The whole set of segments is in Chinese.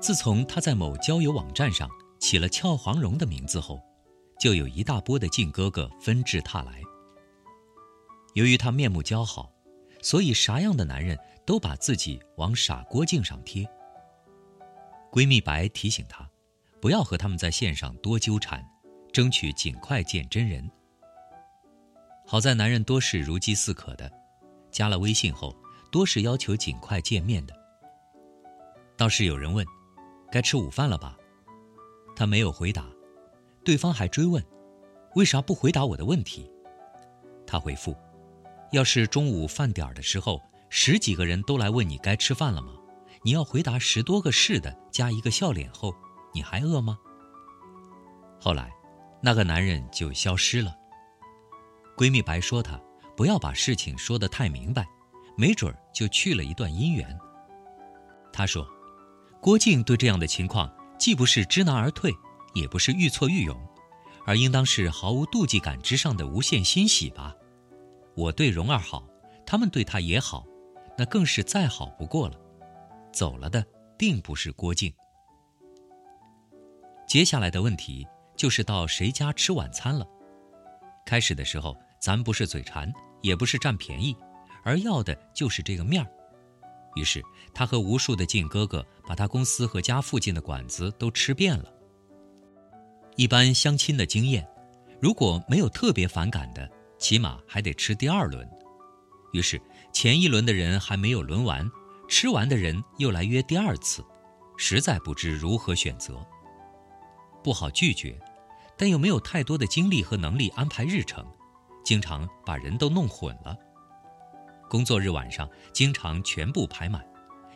自从他在某交友网站上起了“俏黄蓉”的名字后，就有一大波的靖哥哥纷至沓来。由于他面目姣好，所以啥样的男人都把自己往傻郭靖上贴。闺蜜白提醒她，不要和他们在线上多纠缠，争取尽快见真人。好在男人多是如饥似渴的，加了微信后多是要求尽快见面的。倒是有人问。该吃午饭了吧？他没有回答，对方还追问：“为啥不回答我的问题？”他回复：“要是中午饭点儿的时候，十几个人都来问你该吃饭了吗？你要回答十多个是的，加一个笑脸后，你还饿吗？”后来，那个男人就消失了。闺蜜白说他不要把事情说得太明白，没准儿就去了一段姻缘。他说。郭靖对这样的情况，既不是知难而退，也不是愈挫愈勇，而应当是毫无妒忌感之上的无限欣喜吧。我对蓉儿好，他们对她也好，那更是再好不过了。走了的定不是郭靖。接下来的问题就是到谁家吃晚餐了。开始的时候，咱不是嘴馋，也不是占便宜，而要的就是这个面儿。于是，他和无数的靖哥哥把他公司和家附近的馆子都吃遍了。一般相亲的经验，如果没有特别反感的，起码还得吃第二轮。于是，前一轮的人还没有轮完，吃完的人又来约第二次，实在不知如何选择。不好拒绝，但又没有太多的精力和能力安排日程，经常把人都弄混了。工作日晚上经常全部排满，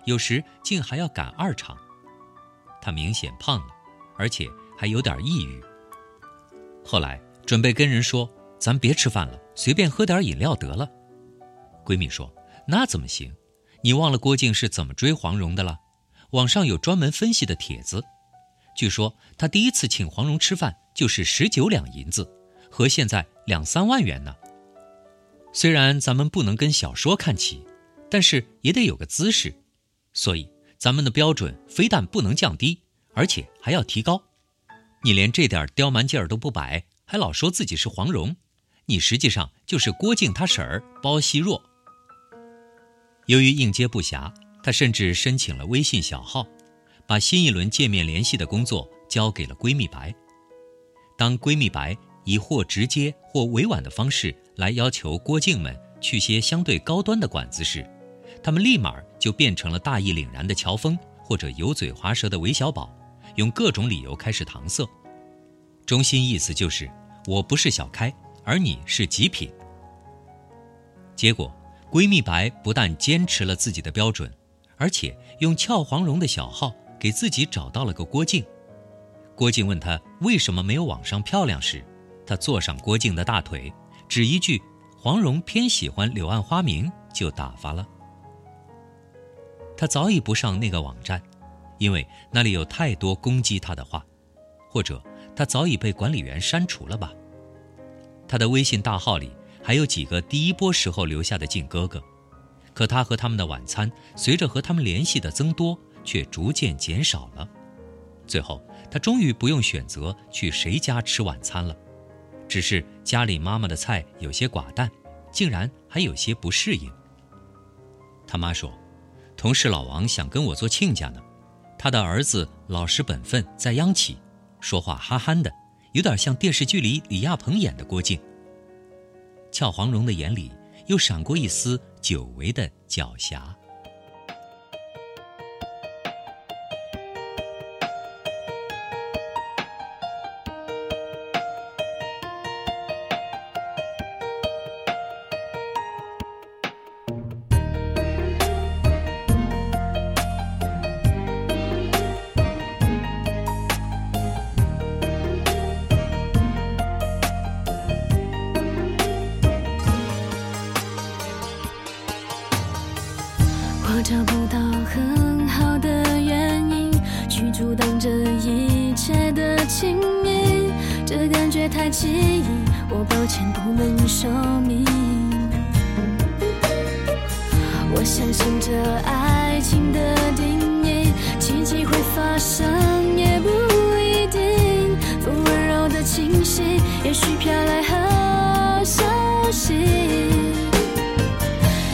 有时竟还要赶二场。他明显胖了，而且还有点抑郁。后来准备跟人说：“咱别吃饭了，随便喝点饮料得了。”闺蜜说：“那怎么行？你忘了郭靖是怎么追黄蓉的了？网上有专门分析的帖子。据说他第一次请黄蓉吃饭就是十九两银子，和现在两三万元呢。”虽然咱们不能跟小说看齐，但是也得有个姿势，所以咱们的标准非但不能降低，而且还要提高。你连这点刁蛮劲儿都不摆，还老说自己是黄蓉，你实际上就是郭靖他婶儿包惜弱。由于应接不暇，他甚至申请了微信小号，把新一轮见面联系的工作交给了闺蜜白。当闺蜜白以或直接或委婉的方式。来要求郭靖们去些相对高端的馆子时，他们立马就变成了大义凛然的乔峰或者油嘴滑舌的韦小宝，用各种理由开始搪塞。中心意思就是我不是小开，而你是极品。结果，闺蜜白不但坚持了自己的标准，而且用俏黄蓉的小号给自己找到了个郭靖。郭靖问他为什么没有网上漂亮时，他坐上郭靖的大腿。只一句“黄蓉偏喜欢柳暗花明”就打发了。他早已不上那个网站，因为那里有太多攻击他的话，或者他早已被管理员删除了吧。他的微信大号里还有几个第一波时候留下的靖哥哥，可他和他们的晚餐随着和他们联系的增多，却逐渐减少了。最后，他终于不用选择去谁家吃晚餐了。只是家里妈妈的菜有些寡淡，竟然还有些不适应。他妈说：“同事老王想跟我做亲家呢，他的儿子老实本分，在央企，说话憨憨的，有点像电视剧里李亚鹏演的郭靖。”俏黄蓉的眼里又闪过一丝久违的狡黠。记忆，我抱歉不能说明。我相信这爱情的定义，奇迹会发生也不一定。风温柔的气息，也许飘来好消息。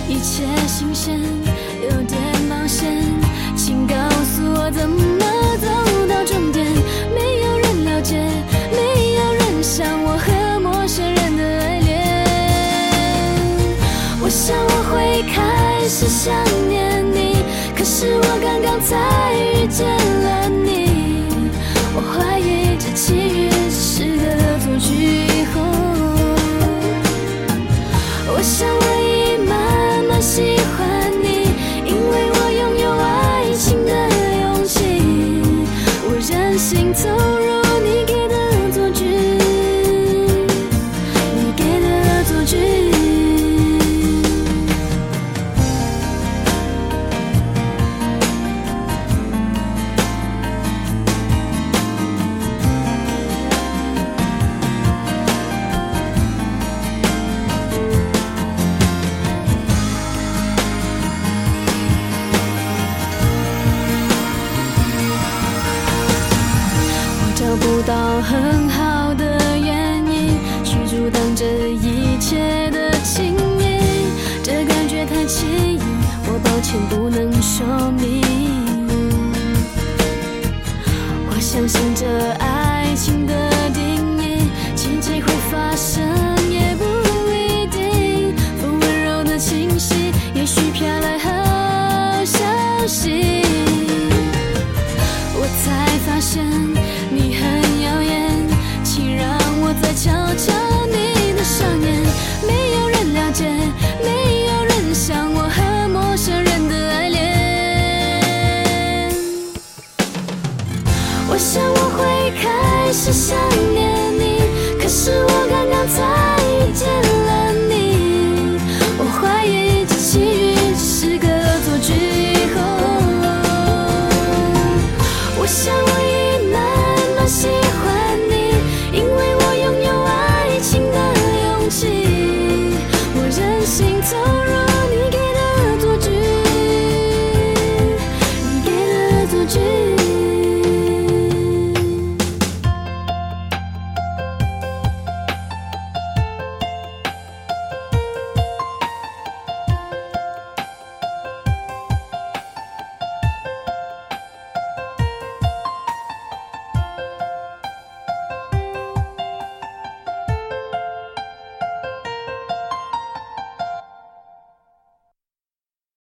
一切新鲜，我想我会开始想念你，可是我刚刚才遇见了你。我怀疑这奇遇只是个错句后，我想我感觉太奇异，我抱歉不能说明。我相信这爱情的定义，奇迹会发生也不一定。风温柔的清晰，也许飘